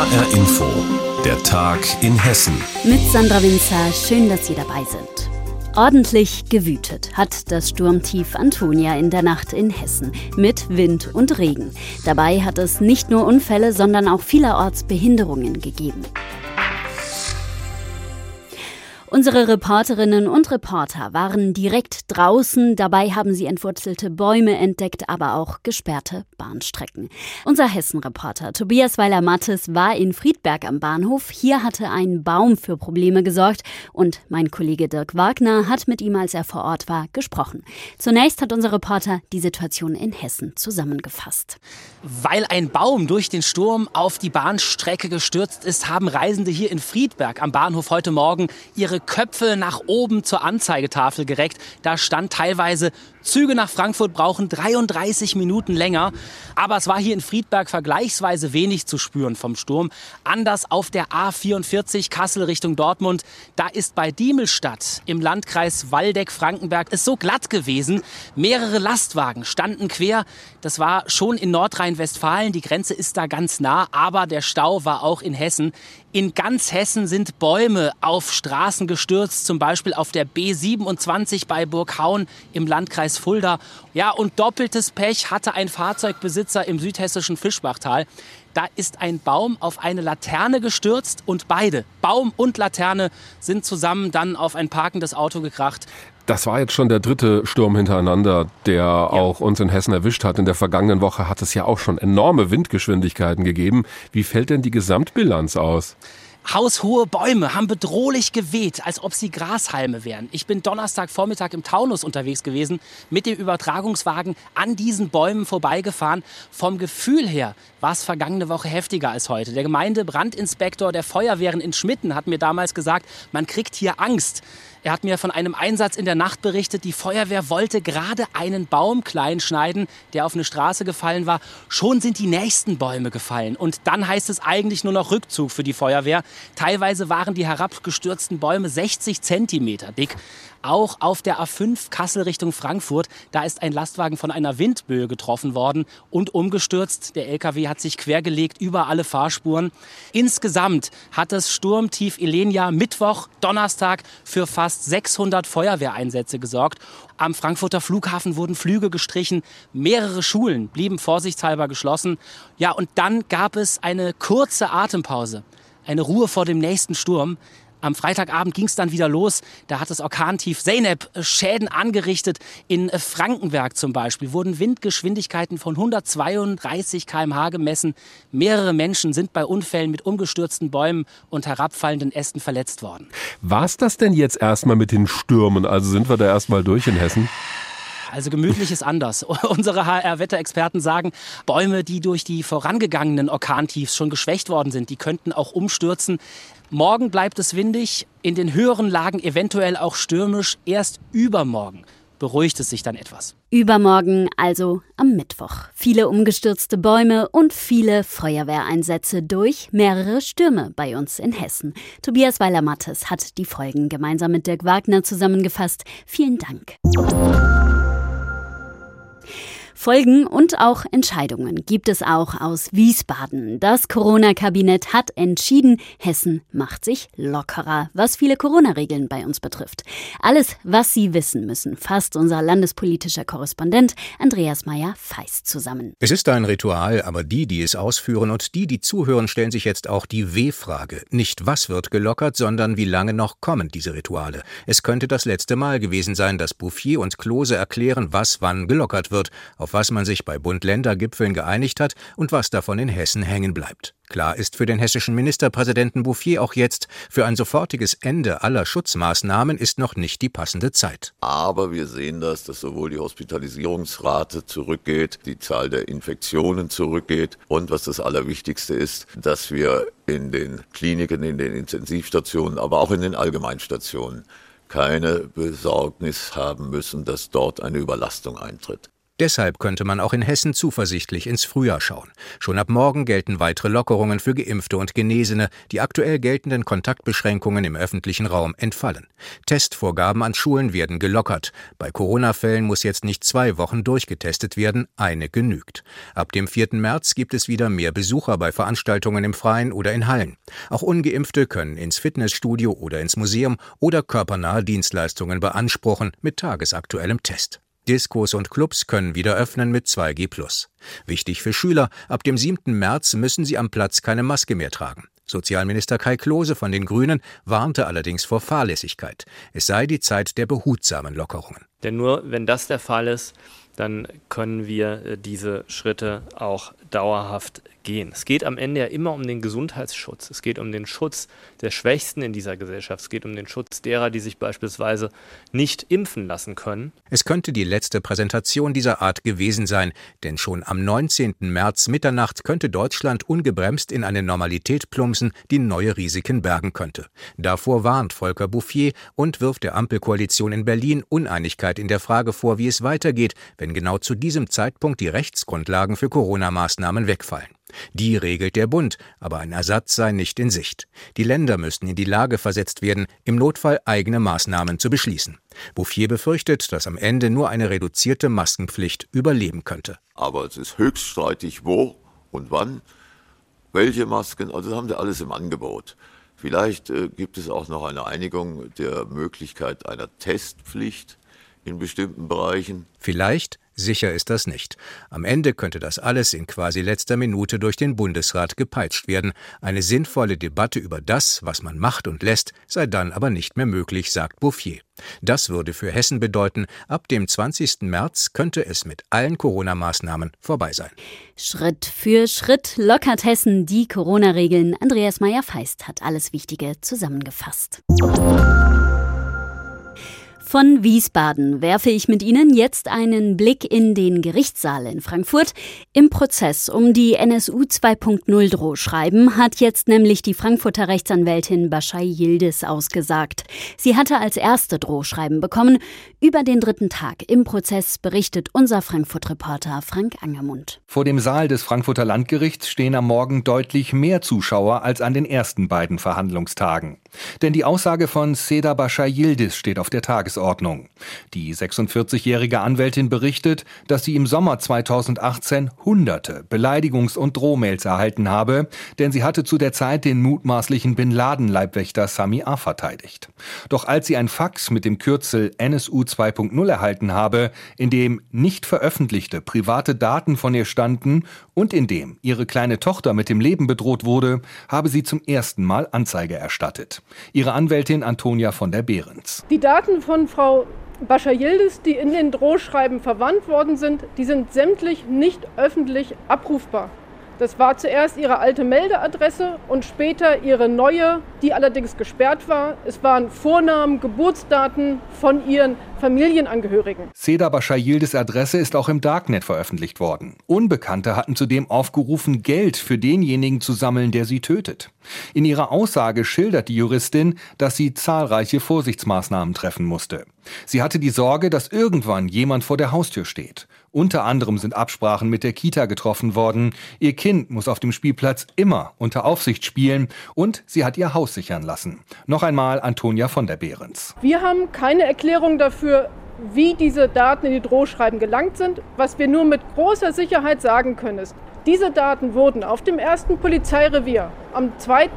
HR Info, der Tag in Hessen. Mit Sandra Winzer, schön, dass Sie dabei sind. Ordentlich gewütet hat das Sturmtief Antonia in der Nacht in Hessen mit Wind und Regen. Dabei hat es nicht nur Unfälle, sondern auch vielerorts Behinderungen gegeben. Unsere Reporterinnen und Reporter waren direkt draußen. Dabei haben sie entwurzelte Bäume entdeckt, aber auch gesperrte Bahnstrecken. Unser Hessen-Reporter Tobias Weiler-Mattes war in Friedberg am Bahnhof. Hier hatte ein Baum für Probleme gesorgt und mein Kollege Dirk Wagner hat mit ihm, als er vor Ort war, gesprochen. Zunächst hat unser Reporter die Situation in Hessen zusammengefasst. Weil ein Baum durch den Sturm auf die Bahnstrecke gestürzt ist, haben Reisende hier in Friedberg am Bahnhof heute Morgen ihre Köpfe nach oben zur Anzeigetafel gereckt. Da stand teilweise, Züge nach Frankfurt brauchen 33 Minuten länger. Aber es war hier in Friedberg vergleichsweise wenig zu spüren vom Sturm. Anders auf der A44 Kassel Richtung Dortmund. Da ist bei Diemelstadt im Landkreis Waldeck-Frankenberg es so glatt gewesen. Mehrere Lastwagen standen quer. Das war schon in Nordrhein-Westfalen. Die Grenze ist da ganz nah. Aber der Stau war auch in Hessen. In ganz Hessen sind Bäume auf Straßen gestürzt, zum Beispiel auf der B27 bei Burghauen im Landkreis Fulda. Ja, und doppeltes Pech hatte ein Fahrzeugbesitzer im südhessischen Fischbachtal. Da ist ein Baum auf eine Laterne gestürzt und beide, Baum und Laterne, sind zusammen dann auf ein parkendes Auto gekracht. Das war jetzt schon der dritte Sturm hintereinander, der ja. auch uns in Hessen erwischt hat. In der vergangenen Woche hat es ja auch schon enorme Windgeschwindigkeiten gegeben. Wie fällt denn die Gesamtbilanz aus? Haushohe Bäume haben bedrohlich geweht, als ob sie Grashalme wären. Ich bin Donnerstagvormittag im Taunus unterwegs gewesen, mit dem Übertragungswagen an diesen Bäumen vorbeigefahren. Vom Gefühl her war es vergangene Woche heftiger als heute. Der Gemeindebrandinspektor der Feuerwehren in Schmitten hat mir damals gesagt, man kriegt hier Angst. Er hat mir von einem Einsatz in der Nacht berichtet. Die Feuerwehr wollte gerade einen Baum klein schneiden, der auf eine Straße gefallen war. Schon sind die nächsten Bäume gefallen. Und dann heißt es eigentlich nur noch Rückzug für die Feuerwehr. Teilweise waren die herabgestürzten Bäume 60 Zentimeter dick. Auch auf der A5 Kassel Richtung Frankfurt, da ist ein Lastwagen von einer Windböe getroffen worden und umgestürzt. Der LKW hat sich quergelegt über alle Fahrspuren. Insgesamt hat das Sturmtief Elenia Mittwoch, Donnerstag für fast 600 Feuerwehreinsätze gesorgt. Am Frankfurter Flughafen wurden Flüge gestrichen, mehrere Schulen blieben vorsichtshalber geschlossen. Ja, und dann gab es eine kurze Atempause, eine Ruhe vor dem nächsten Sturm. Am Freitagabend ging es dann wieder los. Da hat das Orkantief Zeynep Schäden angerichtet. In Frankenberg zum Beispiel wurden Windgeschwindigkeiten von 132 km/h gemessen. Mehrere Menschen sind bei Unfällen mit umgestürzten Bäumen und herabfallenden Ästen verletzt worden. War es das denn jetzt erstmal mit den Stürmen? Also sind wir da erstmal durch in Hessen? Also gemütlich ist anders. Unsere HR-Wetterexperten sagen, Bäume, die durch die vorangegangenen Orkantiefs schon geschwächt worden sind, die könnten auch umstürzen. Morgen bleibt es windig, in den höheren Lagen eventuell auch stürmisch. Erst übermorgen beruhigt es sich dann etwas. Übermorgen, also am Mittwoch. Viele umgestürzte Bäume und viele Feuerwehreinsätze durch mehrere Stürme bei uns in Hessen. Tobias Weiler-Mattes hat die Folgen gemeinsam mit Dirk Wagner zusammengefasst. Vielen Dank. Folgen und auch Entscheidungen gibt es auch aus Wiesbaden. Das Corona-Kabinett hat entschieden, Hessen macht sich lockerer, was viele Corona-Regeln bei uns betrifft. Alles, was Sie wissen müssen, fasst unser landespolitischer Korrespondent Andreas Meyer-Feist zusammen. Es ist ein Ritual, aber die, die es ausführen und die, die zuhören, stellen sich jetzt auch die W-Frage. Nicht was wird gelockert, sondern wie lange noch kommen diese Rituale. Es könnte das letzte Mal gewesen sein, dass Bouffier und Klose erklären, was wann gelockert wird. Auf auf was man sich bei Bund-Länder-Gipfeln geeinigt hat und was davon in Hessen hängen bleibt. Klar ist für den hessischen Ministerpräsidenten Bouffier auch jetzt, für ein sofortiges Ende aller Schutzmaßnahmen ist noch nicht die passende Zeit. Aber wir sehen das, dass sowohl die Hospitalisierungsrate zurückgeht, die Zahl der Infektionen zurückgeht und was das Allerwichtigste ist, dass wir in den Kliniken, in den Intensivstationen, aber auch in den Allgemeinstationen keine Besorgnis haben müssen, dass dort eine Überlastung eintritt. Deshalb könnte man auch in Hessen zuversichtlich ins Frühjahr schauen. Schon ab morgen gelten weitere Lockerungen für Geimpfte und Genesene. Die aktuell geltenden Kontaktbeschränkungen im öffentlichen Raum entfallen. Testvorgaben an Schulen werden gelockert. Bei Corona-Fällen muss jetzt nicht zwei Wochen durchgetestet werden, eine genügt. Ab dem 4. März gibt es wieder mehr Besucher bei Veranstaltungen im Freien oder in Hallen. Auch ungeimpfte können ins Fitnessstudio oder ins Museum oder körpernahe Dienstleistungen beanspruchen mit tagesaktuellem Test. Diskos und Clubs können wieder öffnen mit 2G+. Wichtig für Schüler, ab dem 7. März müssen sie am Platz keine Maske mehr tragen. Sozialminister Kai Klose von den Grünen warnte allerdings vor Fahrlässigkeit. Es sei die Zeit der behutsamen Lockerungen. Denn nur wenn das der Fall ist, dann können wir äh, diese Schritte auch dauerhaft gehen. Es geht am Ende ja immer um den Gesundheitsschutz. Es geht um den Schutz der Schwächsten in dieser Gesellschaft. Es geht um den Schutz derer, die sich beispielsweise nicht impfen lassen können. Es könnte die letzte Präsentation dieser Art gewesen sein, denn schon am 19. März Mitternacht könnte Deutschland ungebremst in eine Normalität plumpsen, die neue Risiken bergen könnte. Davor warnt Volker Bouffier und wirft der Ampelkoalition in Berlin Uneinigkeit in der Frage vor, wie es weitergeht, wenn genau zu diesem Zeitpunkt die Rechtsgrundlagen für Corona-Maßnahmen wegfallen. Die regelt der Bund, aber ein Ersatz sei nicht in Sicht. Die Länder müssten in die Lage versetzt werden, im Notfall eigene Maßnahmen zu beschließen. Bouffier befürchtet, dass am Ende nur eine reduzierte Maskenpflicht überleben könnte. Aber es ist höchst streitig, wo und wann, welche Masken, also haben wir alles im Angebot. Vielleicht äh, gibt es auch noch eine Einigung der Möglichkeit einer Testpflicht in bestimmten Bereichen. Vielleicht Sicher ist das nicht. Am Ende könnte das alles in quasi letzter Minute durch den Bundesrat gepeitscht werden. Eine sinnvolle Debatte über das, was man macht und lässt, sei dann aber nicht mehr möglich, sagt Bouffier. Das würde für Hessen bedeuten, ab dem 20. März könnte es mit allen Corona-Maßnahmen vorbei sein. Schritt für Schritt lockert Hessen die Corona-Regeln. Andreas Meyer-Feist hat alles Wichtige zusammengefasst. Von Wiesbaden werfe ich mit Ihnen jetzt einen Blick in den Gerichtssaal in Frankfurt. Im Prozess um die NSU 2.0 Drohschreiben hat jetzt nämlich die Frankfurter Rechtsanwältin Baschai Yildiz ausgesagt. Sie hatte als erste Drohschreiben bekommen. Über den dritten Tag im Prozess berichtet unser Frankfurt-Reporter Frank Angermund. Vor dem Saal des Frankfurter Landgerichts stehen am Morgen deutlich mehr Zuschauer als an den ersten beiden Verhandlungstagen. Denn die Aussage von Seda Baschai Yildiz steht auf der Tagesordnung. Tagesordnung. Die 46-jährige Anwältin berichtet, dass sie im Sommer 2018 hunderte Beleidigungs- und Drohmails erhalten habe, denn sie hatte zu der Zeit den mutmaßlichen Bin Laden-Leibwächter Sami A. verteidigt. Doch als sie ein Fax mit dem Kürzel NSU 2.0 erhalten habe, in dem nicht veröffentlichte private Daten von ihr standen und in dem ihre kleine Tochter mit dem Leben bedroht wurde, habe sie zum ersten Mal Anzeige erstattet. Ihre Anwältin Antonia von der Behrens. Die Daten von Frau Bascha Yildiz, die in den Drohschreiben verwandt worden sind, die sind sämtlich nicht öffentlich abrufbar. Das war zuerst ihre alte Meldeadresse und später ihre neue, die allerdings gesperrt war. Es waren Vornamen, Geburtsdaten von ihren Familienangehörigen. Seda Bashayildes Adresse ist auch im Darknet veröffentlicht worden. Unbekannte hatten zudem aufgerufen, Geld für denjenigen zu sammeln, der sie tötet. In ihrer Aussage schildert die Juristin, dass sie zahlreiche Vorsichtsmaßnahmen treffen musste. Sie hatte die Sorge, dass irgendwann jemand vor der Haustür steht. Unter anderem sind Absprachen mit der Kita getroffen worden. Ihr Kind muss auf dem Spielplatz immer unter Aufsicht spielen und sie hat ihr Haus sichern lassen. Noch einmal Antonia von der Behrens. Wir haben keine Erklärung dafür, wie diese Daten in die Drohschreiben gelangt sind. Was wir nur mit großer Sicherheit sagen können ist, diese Daten wurden auf dem ersten Polizeirevier am 2.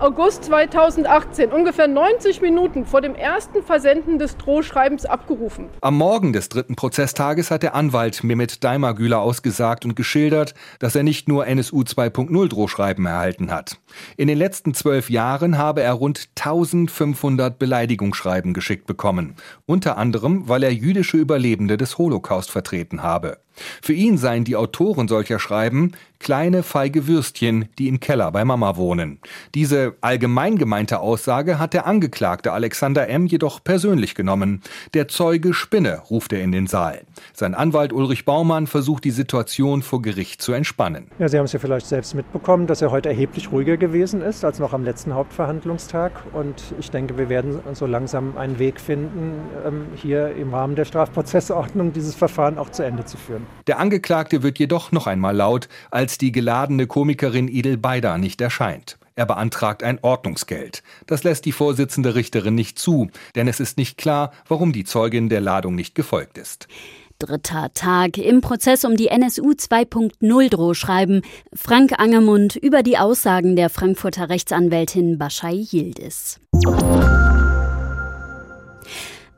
August 2018, ungefähr 90 Minuten vor dem ersten Versenden des Drohschreibens abgerufen. Am Morgen des dritten Prozesstages hat der Anwalt Mehmet Daimagüler ausgesagt und geschildert, dass er nicht nur NSU 2.0 Drohschreiben erhalten hat. In den letzten zwölf Jahren habe er rund 1500 Beleidigungsschreiben geschickt bekommen, unter anderem, weil er jüdische Überlebende des Holocaust vertreten habe. Für ihn seien die Autoren solcher Schreiben kleine feige Würstchen, die im Keller bei Mama wohnen. Diese allgemein gemeinte Aussage hat der Angeklagte Alexander M. jedoch persönlich genommen. Der Zeuge spinne, ruft er in den Saal. Sein Anwalt Ulrich Baumann versucht die Situation vor Gericht zu entspannen. Ja, Sie haben es ja vielleicht selbst mitbekommen, dass er heute erheblich ruhiger gewesen ist als noch am letzten Hauptverhandlungstag. Und ich denke, wir werden so langsam einen Weg finden, ähm, hier im Rahmen der Strafprozessordnung dieses Verfahren auch zu Ende zu führen. Der Angeklagte wird jedoch noch einmal laut, als die geladene Komikerin Idel Beider nicht erscheint. Er beantragt ein Ordnungsgeld. Das lässt die Vorsitzende Richterin nicht zu, denn es ist nicht klar, warum die Zeugin der Ladung nicht gefolgt ist. Dritter Tag im Prozess um die NSU 2.0 Drohschreiben. Frank Angermund über die Aussagen der Frankfurter Rechtsanwältin Baschai Yildiz.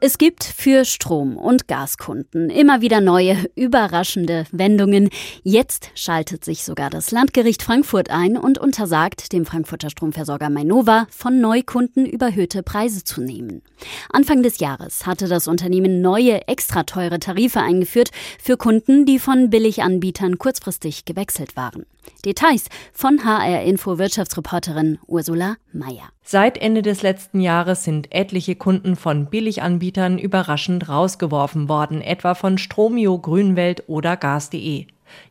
Es gibt für Strom- und Gaskunden immer wieder neue, überraschende Wendungen. Jetzt schaltet sich sogar das Landgericht Frankfurt ein und untersagt dem Frankfurter Stromversorger Mainova, von Neukunden überhöhte Preise zu nehmen. Anfang des Jahres hatte das Unternehmen neue, extra teure Tarife eingeführt für Kunden, die von Billiganbietern kurzfristig gewechselt waren. Details von HR Info Wirtschaftsreporterin Ursula Mayer. Seit Ende des letzten Jahres sind etliche Kunden von Billiganbietern überraschend rausgeworfen worden, etwa von Stromio, Grünwelt oder Gas.de.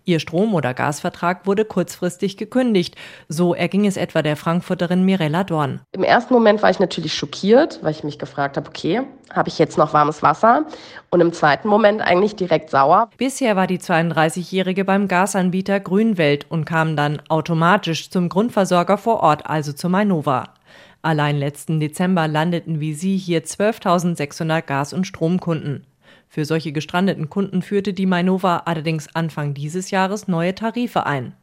Ihr Strom- oder Gasvertrag wurde kurzfristig gekündigt. So erging es etwa der Frankfurterin Mirella Dorn. Im ersten Moment war ich natürlich schockiert, weil ich mich gefragt habe, okay, habe ich jetzt noch warmes Wasser? Und im zweiten Moment eigentlich direkt sauer. Bisher war die 32-Jährige beim Gasanbieter Grünwelt und kam dann automatisch zum Grundversorger vor Ort, also zu Mainova. Allein letzten Dezember landeten wie sie hier 12.600 Gas- und Stromkunden. Für solche gestrandeten Kunden führte die Mainova allerdings Anfang dieses Jahres neue Tarife ein.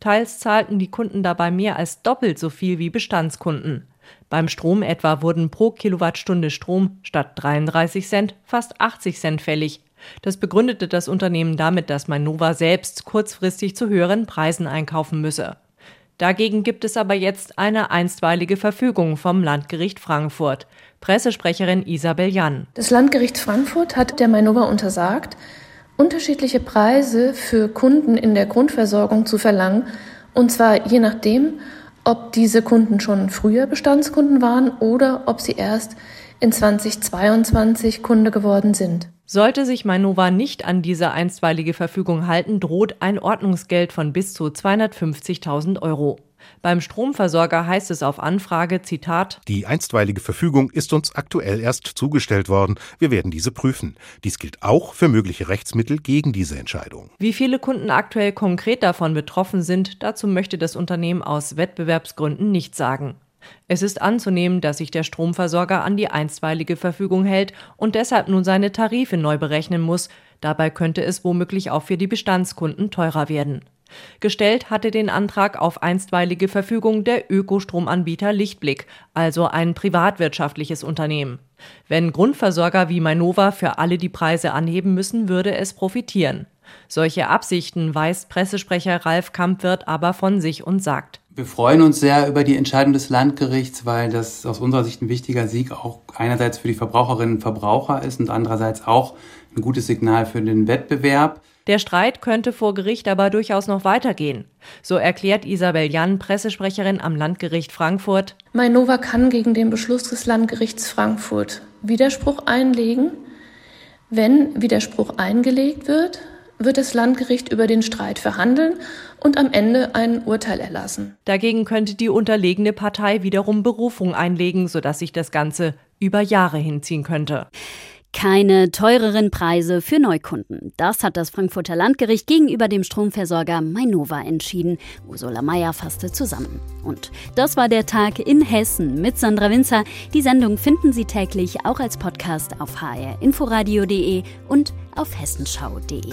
Teils zahlten die Kunden dabei mehr als doppelt so viel wie Bestandskunden. Beim Strom etwa wurden pro Kilowattstunde Strom statt 33 Cent fast 80 Cent fällig. Das begründete das Unternehmen damit, dass Mainova selbst kurzfristig zu höheren Preisen einkaufen müsse. Dagegen gibt es aber jetzt eine einstweilige Verfügung vom Landgericht Frankfurt. Pressesprecherin Isabel Jan. Das Landgericht Frankfurt hat der Mainova untersagt, unterschiedliche Preise für Kunden in der Grundversorgung zu verlangen, und zwar je nachdem, ob diese Kunden schon früher Bestandskunden waren oder ob sie erst in 2022 Kunde geworden sind. Sollte sich Mainova nicht an diese einstweilige Verfügung halten, droht ein Ordnungsgeld von bis zu 250.000 Euro. Beim Stromversorger heißt es auf Anfrage, Zitat, Die einstweilige Verfügung ist uns aktuell erst zugestellt worden. Wir werden diese prüfen. Dies gilt auch für mögliche Rechtsmittel gegen diese Entscheidung. Wie viele Kunden aktuell konkret davon betroffen sind, dazu möchte das Unternehmen aus Wettbewerbsgründen nicht sagen. Es ist anzunehmen, dass sich der Stromversorger an die einstweilige Verfügung hält und deshalb nun seine Tarife neu berechnen muss. Dabei könnte es womöglich auch für die Bestandskunden teurer werden. Gestellt hatte den Antrag auf einstweilige Verfügung der Ökostromanbieter Lichtblick, also ein privatwirtschaftliches Unternehmen. Wenn Grundversorger wie Mainova für alle die Preise anheben müssen, würde es profitieren. Solche Absichten weist Pressesprecher Ralf Kampwirt aber von sich und sagt, wir freuen uns sehr über die Entscheidung des Landgerichts, weil das aus unserer Sicht ein wichtiger Sieg auch einerseits für die Verbraucherinnen und Verbraucher ist und andererseits auch ein gutes Signal für den Wettbewerb. Der Streit könnte vor Gericht aber durchaus noch weitergehen. So erklärt Isabel Jan, Pressesprecherin am Landgericht Frankfurt. Mainova kann gegen den Beschluss des Landgerichts Frankfurt Widerspruch einlegen. Wenn Widerspruch eingelegt wird, wird das Landgericht über den Streit verhandeln und am Ende ein Urteil erlassen. Dagegen könnte die unterlegene Partei wiederum Berufung einlegen, sodass sich das Ganze über Jahre hinziehen könnte. Keine teureren Preise für Neukunden. Das hat das Frankfurter Landgericht gegenüber dem Stromversorger Mainova entschieden. Ursula Mayer fasste zusammen. Und das war der Tag in Hessen mit Sandra Winzer. Die Sendung finden Sie täglich auch als Podcast auf hrinforadio.de und auf hessenschau.de.